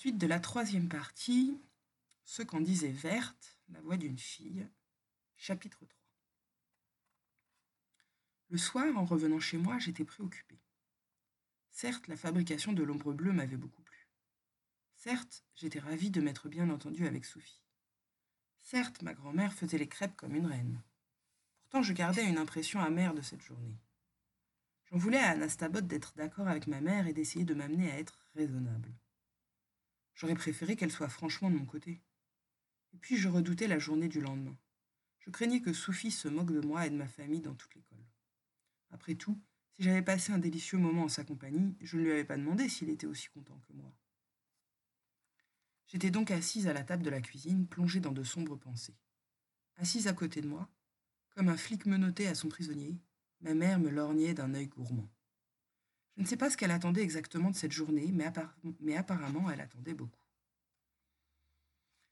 Suite de la troisième partie, ce qu'en disait Verte, la voix d'une fille, chapitre 3. Le soir, en revenant chez moi, j'étais préoccupée. Certes, la fabrication de l'ombre bleue m'avait beaucoup plu. Certes, j'étais ravie de m'être bien entendue avec Sophie. Certes, ma grand-mère faisait les crêpes comme une reine. Pourtant, je gardais une impression amère de cette journée. J'en voulais à Anastabot d'être d'accord avec ma mère et d'essayer de m'amener à être raisonnable. J'aurais préféré qu'elle soit franchement de mon côté. Et puis je redoutais la journée du lendemain. Je craignais que Sophie se moque de moi et de ma famille dans toute l'école. Après tout, si j'avais passé un délicieux moment en sa compagnie, je ne lui avais pas demandé s'il était aussi content que moi. J'étais donc assise à la table de la cuisine, plongée dans de sombres pensées. Assise à côté de moi, comme un flic menotté à son prisonnier, ma mère me lorgnait d'un œil gourmand. Je ne sais pas ce qu'elle attendait exactement de cette journée, mais, apparemment elle attendait beaucoup.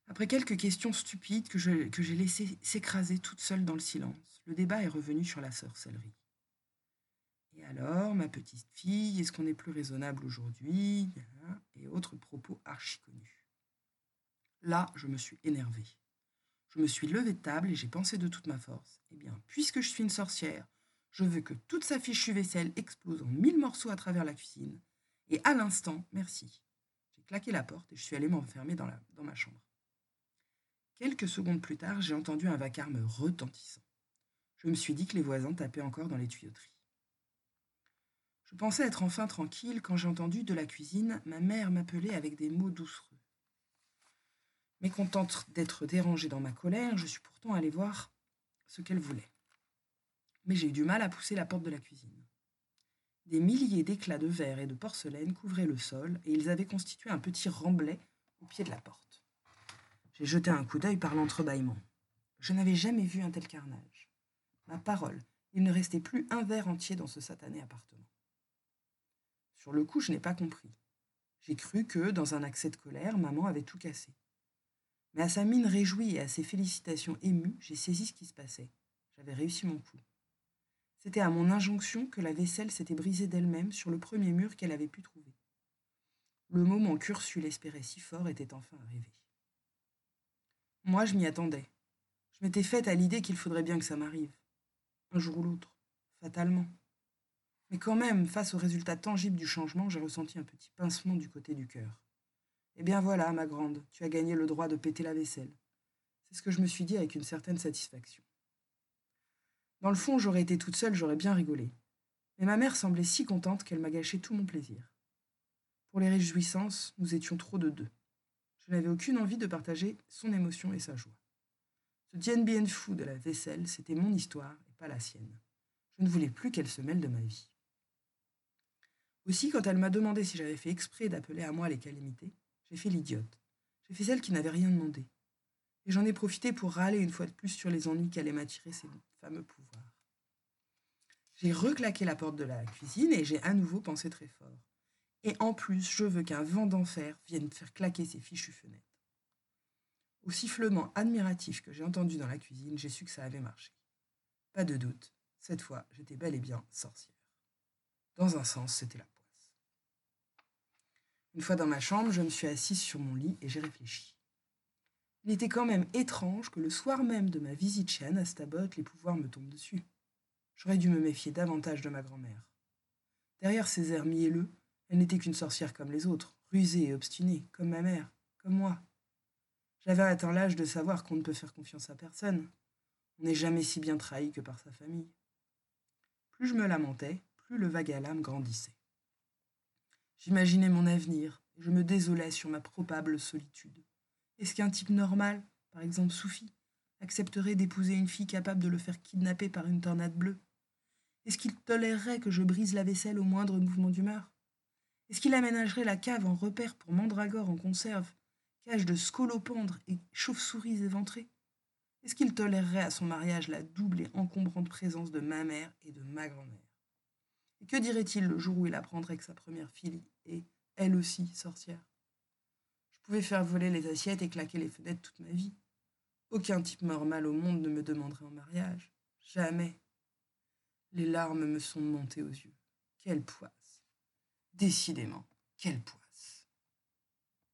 Après quelques questions stupides que, j'ai laissées s'écraser toute seule dans le silence, le débat est revenu sur la sorcellerie. Et alors, ma petite fille, est-ce qu'on est plus raisonnable aujourd'hui? Et autres propos archi connus. Là, je me suis énervée. Je me suis levée de table et j'ai pensé de toute ma force. Eh bien, puisque je suis une sorcière, je veux que toute sa fichue vaisselle explose en mille morceaux à travers la cuisine. Et à l'instant, merci. J'ai claqué la porte et je suis allée m'enfermer dans, dans ma chambre. Quelques secondes plus tard, j'ai entendu un vacarme retentissant. Je me suis dit que les voisins tapaient encore dans les tuyauteries. Je pensais être enfin tranquille quand j'ai entendu de la cuisine ma mère m'appeler avec des mots doucereux. Mécontente d'être dérangée dans ma colère, je suis pourtant allée voir ce qu'elle voulait mais j'ai eu du mal à pousser la porte de la cuisine. Des milliers d'éclats de verre et de porcelaine couvraient le sol, et ils avaient constitué un petit remblai au pied de la porte. J'ai jeté un coup d'œil par l'entrebâillement. Je n'avais jamais vu un tel carnage. Ma parole, il ne restait plus un verre entier dans ce satané appartement. Sur le coup, je n'ai pas compris. J'ai cru que, dans un accès de colère, maman avait tout cassé. Mais à sa mine réjouie et à ses félicitations émues, j'ai saisi ce qui se passait. J'avais réussi mon coup. C'était à mon injonction que la vaisselle s'était brisée d'elle-même sur le premier mur qu'elle avait pu trouver. Le moment qu'Ursule espérait si fort était enfin arrivé. Moi, je m'y attendais. Je m'étais faite à l'idée qu'il faudrait bien que ça m'arrive. Un jour ou l'autre, fatalement. Mais quand même, face au résultat tangible du changement, j'ai ressenti un petit pincement du côté du cœur. Eh bien voilà, ma grande, tu as gagné le droit de péter la vaisselle. C'est ce que je me suis dit avec une certaine satisfaction. Dans le fond, j'aurais été toute seule, j'aurais bien rigolé. Mais ma mère semblait si contente qu'elle m'a gâché tout mon plaisir. Pour les réjouissances, nous étions trop de deux. Je n'avais aucune envie de partager son émotion et sa joie. Ce Dien Bien fou de la vaisselle, c'était mon histoire et pas la sienne. Je ne voulais plus qu'elle se mêle de ma vie. Aussi, quand elle m'a demandé si j'avais fait exprès d'appeler à moi les calamités, j'ai fait l'idiote. J'ai fait celle qui n'avait rien demandé. Et j'en ai profité pour râler une fois de plus sur les ennuis qu'allaient m'attirer ces fameux pouvoirs. J'ai reclaqué la porte de la cuisine et j'ai à nouveau pensé très fort. Et en plus, je veux qu'un vent d'enfer vienne faire claquer ces fichues fenêtres. Au sifflement admiratif que j'ai entendu dans la cuisine, j'ai su que ça avait marché. Pas de doute, cette fois, j'étais bel et bien sorcière. Dans un sens, c'était la poisse. Une fois dans ma chambre, je me suis assise sur mon lit et j'ai réfléchi. Il était quand même étrange que le soir même de ma visite chez Anastabot, les pouvoirs me tombent dessus. J'aurais dû me méfier davantage de ma grand-mère. Derrière ses airs mielleux, elle n'était qu'une sorcière comme les autres, rusée et obstinée, comme ma mère, comme moi. J'avais atteint l'âge de savoir qu'on ne peut faire confiance à personne. On n'est jamais si bien trahi que par sa famille. Plus je me lamentais, plus le vague à grandissait. J'imaginais mon avenir, et je me désolais sur ma probable solitude. Est-ce qu'un type normal, par exemple Soufi, accepterait d'épouser une fille capable de le faire kidnapper par une tornade bleue? Est-ce qu'il tolérerait que je brise la vaisselle au moindre mouvement d'humeur? Est-ce qu'il aménagerait la cave en repère pour mandragore en conserve, cage de scolopendres et chauves-souris éventrées? Est-ce qu'il tolérerait à son mariage la double et encombrante présence de ma mère et de ma grand-mère? Et que dirait-il le jour où il apprendrait que sa première fille est, elle aussi, sorcière? Pouvais faire voler les assiettes et claquer les fenêtres toute ma vie. Aucun type normal au monde ne me demanderait en mariage. Jamais. Les larmes me sont montées aux yeux. Quelle poisse. Décidément, quelle poisse.